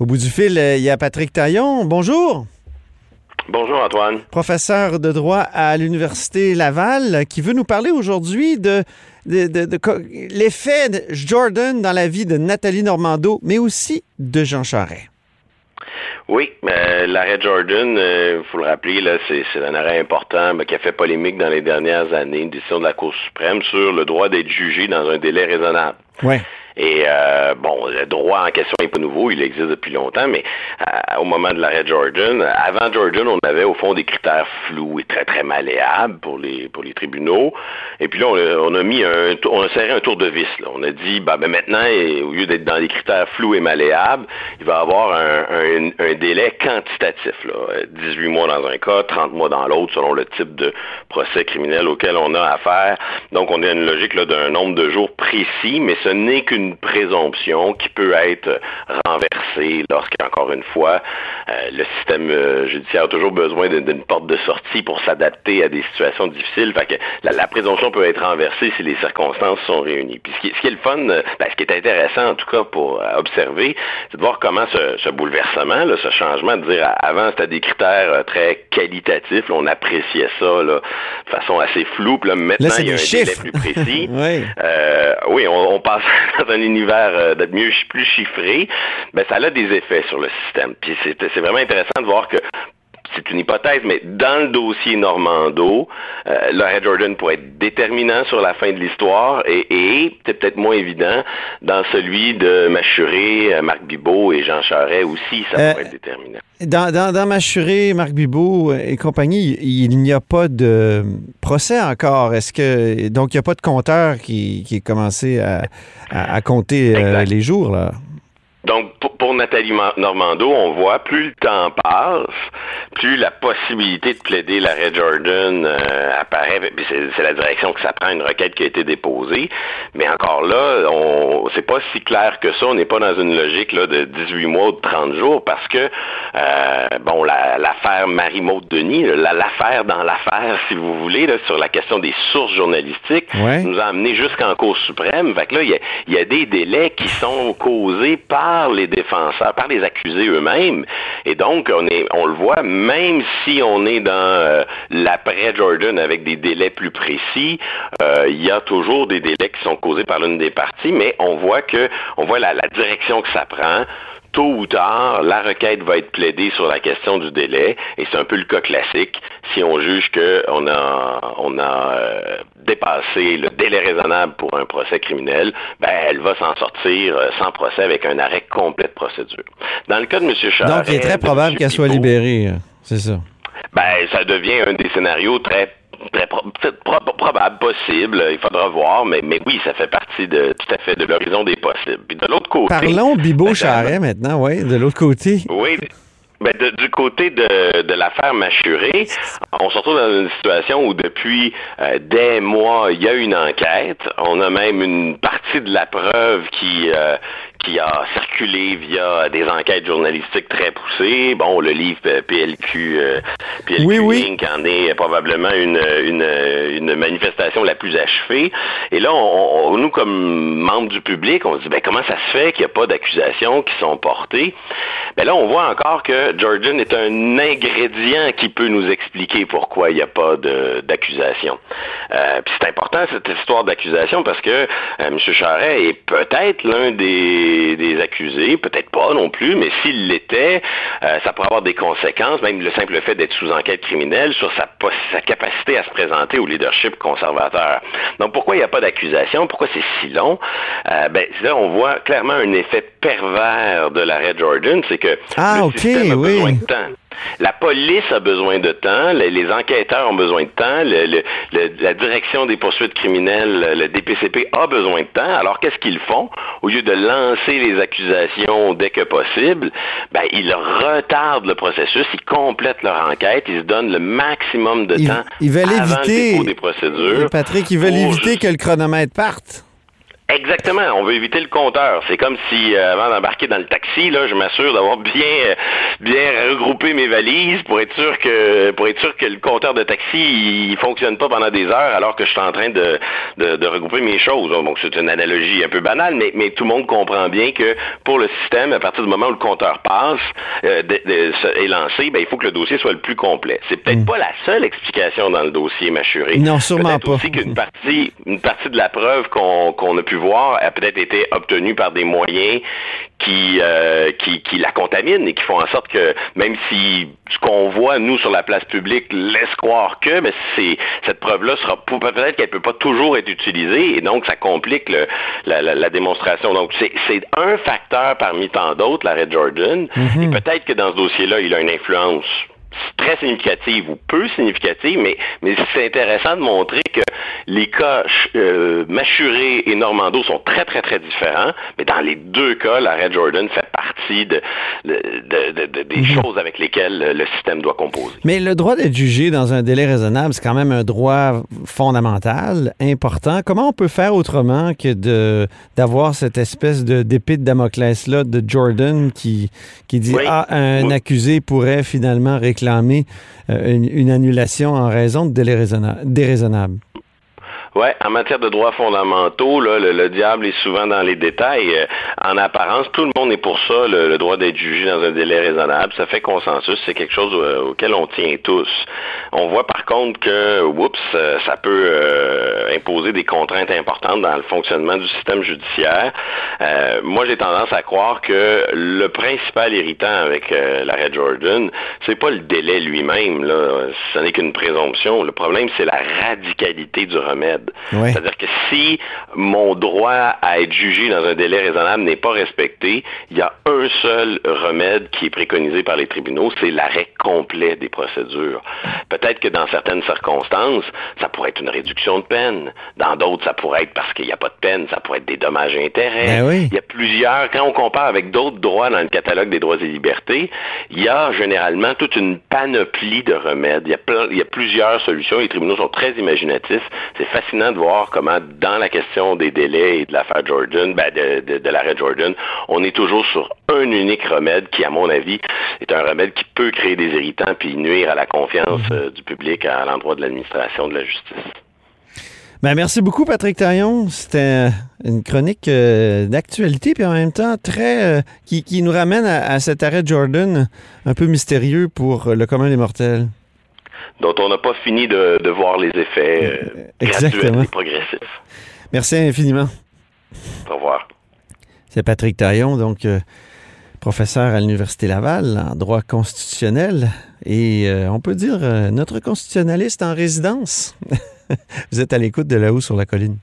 Au bout du fil, euh, il y a Patrick Taillon. Bonjour. Bonjour Antoine. Professeur de droit à l'Université Laval, qui veut nous parler aujourd'hui de, de, de- de co- l'effet de Jordan dans la vie de Nathalie Normando, mais aussi de Jean Charest. Oui, euh, l'arrêt Jordan, il faut le rappeler, là, c'est, c'est un arrêt important mais qui a fait polémique dans les dernières années, une décision de la Cour suprême sur le droit d'être jugé dans un délai raisonnable. Ouais. Et euh, bon, le droit en question n'est pas nouveau, il existe depuis longtemps, mais euh, au moment de l'arrêt Jordan, avant Jordan, on avait au fond des critères flous et très très malléables pour les pour les tribunaux. Et puis là, on a, mis un on a serré un tour de vis. On a dit, bah, ben maintenant, au lieu d'être dans les critères flous et malléables, il va y avoir un, délai quantitatif. Là. Euh, 18 mois dans un cas, 30 mois dans l'autre, selon le type de procès criminel auquel on a affaire. Donc, on a une logique d'un nombre de jours précis, mais ce n'est qu'une présomption qui peut être renversée lorsqu'encore une fois, euh, le système euh, judiciaire a toujours besoin d'une porte de sortie pour s'adapter à des situations difficiles. Fait que la, la présomption peut être renversée si les circonstances sont réunies. Puis ce qui, ce qui est le fun, euh, ben, ce qui est intéressant en tout cas pour observer, c'est de voir comment ce, ce bouleversement, là, ce changement, de dire avant c'était des critères très qualitatifs, là, on appréciait ça là, de façon assez floue, puis là maintenant Là, il y a un des délai chiffres. plus précis. Oui. Euh, oui, on, on passe dans un univers euh, d'être mieux, plus chiffré. Ben, ça a des effets sur le système. Puis c'est vraiment intéressant de voir que c'est une hypothèse, mais dans le dossier Normando, euh, l'arrêt Jordan pourrait être déterminant sur la fin de l'histoire et, et c'est peut-être moins évident dans celui de Machuré, euh, Marc Bibot et Jean Charest aussi, ça Euh, pourrait être déterminant. Dans, dans, dans Machuré, Marc Bibot et compagnie, il n'y a pas de procès encore. Est-ce que donc il n'y a pas de compteur qui, qui est commencé à, à- à compter euh, les jours là? Donc, pour, Nathalie Ma- Normando, on voit, plus le temps passe, plus la possibilité de plaider l'arrêt Jordan euh, apparaît. Puis C'est la direction que ça prend, une requête qui a été déposée. Mais encore là, on c'est pas si clair que ça. On n'est pas dans une logique là, de 18 mois ou de 30 jours parce que, euh, bon, la- l'affaire Marie-Maude Denis, la- l'affaire dans l'affaire, si vous voulez, là, sur la question des sources journalistiques, Ouais. nous a amené jusqu'en Cour suprême. Fait que là, il y a, il y a des délais qui sont causés par les défenseurs, par les accusés eux-mêmes. Et donc, on le voit, même si on est dans euh, l'après Jordan avec des délais plus précis, euh, il y a toujours des délais qui sont causés par l'une des parties, mais on voit que, on voit la direction que ça prend tôt ou tard, la requête va être plaidée sur la question du délai, et c'est un peu le cas classique. Si on juge qu'on a, on a euh, dépassé le délai raisonnable pour un procès criminel, ben, elle va s'en sortir euh, sans procès avec un arrêt complet de procédure. Dans le cas de M. Charest... Donc il est très probable qu'elle soit libérée. euh, C'est ça. ben, ça devient un des scénarios très très pro- probable, possible, il faudra voir, mais, mais oui, ça fait partie de tout à fait de l'horizon des possibles. Puis de l'autre côté, Parlons ben, Bibo-Charret maintenant, oui, de l'autre côté. oui. Ben, de- du côté de, de l'affaire Machuré, on se retrouve dans une situation où depuis euh, des mois, il y a une enquête. On a même une partie de la preuve qui euh, qui a circulé via des enquêtes journalistiques très poussées. Bon, le livre PLQ, euh, PLQ Oui, oui. Inc. en est probablement une, une, une manifestation la plus achevée. Et là, on, on- nous, comme membres du public, on se dit, ben, comment ça se fait qu'il n'y a pas d'accusations qui sont portées? Ben là, on voit encore que Jordan est un ingrédient qui peut nous expliquer pourquoi il n'y a pas d'accusation. Euh, Puis c'est important, cette histoire d'accusation, parce que euh, M. Charret est peut-être l'un des, des peut-être pas non plus, mais s'il l'était, euh, ça pourrait avoir des conséquences, même le simple fait d'être sous enquête criminelle, sur sa, capacité à se présenter au leadership conservateur. Donc pourquoi il n'y a pas d'accusation? Pourquoi c'est si long? Euh, ben, là, on voit clairement un effet pervers de l'arrêt Jordan, c'est que Ah, le système a oui. besoin de temps. La police a besoin de temps, les, enquêteurs ont besoin de temps, la direction des poursuites criminelles, le DPCP a besoin de temps. Alors qu'est-ce qu'ils font? Au lieu de lancer les accusations dès que possible, ben, ils retardent le processus, ils complètent leur enquête, ils se donnent le maximum de temps ils veulent avant éviter, le dépôt des procédures. Patrick, ils veulent éviter que le chronomètre parte. Exactement. On veut éviter le compteur. C'est comme si, euh, avant d'embarquer dans le taxi, là, je m'assure d'avoir bien, euh, bien regroupé mes valises pour être sûr que, pour être sûr que le compteur de taxi, il fonctionne pas pendant des heures alors que je suis en train de, de, regrouper mes choses. Donc, c'est une analogie un peu banale, mais, mais tout le monde comprend bien que pour le système, à partir du moment où le compteur passe, euh, est lancé, ben, il faut que le dossier soit le plus complet. C'est peut-être mm. pas la seule explication dans le dossier mâchuré. Non, sûrement pas. aussi qu'une partie, une partie de la preuve qu'on, qu'on a pu voir a peut-être été obtenue par des moyens qui, euh, qui, qui, la contaminent et qui font en sorte que même si ce qu'on voit, nous, sur la place publique, laisse croire que, mais c'est, cette preuve-là sera peut-être qu'elle peut pas toujours être utilisée et donc ça complique le, la, la, démonstration. Donc c'est, c'est un facteur parmi tant d'autres, l'arrêt Jordan. Mm-hmm. Et peut-être que dans ce dossier-là, il a une influence très significative ou peu significative, mais, mais c'est intéressant de montrer que les cas euh, Machuré et Normando sont très, très, très différents, mais dans les deux cas, l'arrêt Jordan fait partie de, des mhm. choses avec lesquelles le système doit composer. Mais le droit d'être jugé dans un délai raisonnable, c'est quand même un droit fondamental, important. Comment on peut faire autrement que de d'avoir cette espèce de d'épée de Damoclès-là de Jordan qui, qui dit Ah, un accusé pourrait finalement réclamer euh, une, annulation en raison de déraisonnable? Ouais, en matière de droits fondamentaux, le, diable est souvent dans les détails. Euh, en apparence, tout le monde est pour ça, le, droit d'être jugé dans un délai raisonnable. Ça fait consensus, c'est quelque chose euh, auquel on tient tous. On voit par contre que, oups, euh, ça peut imposer des contraintes importantes dans le fonctionnement du système judiciaire. moi, j'ai tendance à croire que le principal irritant avec l'arrêt Jordan, c'est pas le délai lui-même, ce n'est qu'une présomption. Le problème, c'est la radicalité du remède. C'est-à-dire que si mon droit à être jugé dans un délai raisonnable n'est pas respecté, il y a un seul remède qui est préconisé par les tribunaux, c'est l'arrêt complet des procédures. Peut-être que dans certaines circonstances, ça pourrait être une réduction de peine. Dans d'autres, ça pourrait être parce qu'il n'y a pas de peine, ça pourrait être des dommages et intérêts. Ben il y a plusieurs, quand on compare avec d'autres droits dans le catalogue des droits et libertés, il y a généralement toute une panoplie de remèdes. Il y a, il y a plusieurs solutions. Les tribunaux sont très imaginatifs. C'est facile de voir comment, dans la question des délais et de l'affaire Jordan, ben de, l'arrêt Jordan, on est toujours sur un unique remède qui, à mon avis, est un remède qui peut créer des irritants puis nuire à la confiance mhm. euh, du public à l'endroit de l'administration de la justice. Ben, merci beaucoup, Patrick Taillon. C'était une chronique euh, d'actualité, puis en même temps très euh, qui, nous ramène à, cet arrêt Jordan un peu mystérieux pour le commun des mortels dont on n'a pas fini de, voir les effets euh, graduels et progressifs. Merci infiniment. Au revoir. C'est Patrick Taillon, donc euh, professeur à l'Université Laval en droit constitutionnel et euh, on peut dire notre constitutionnaliste en résidence. Vous êtes à l'écoute de là-haut sur la colline.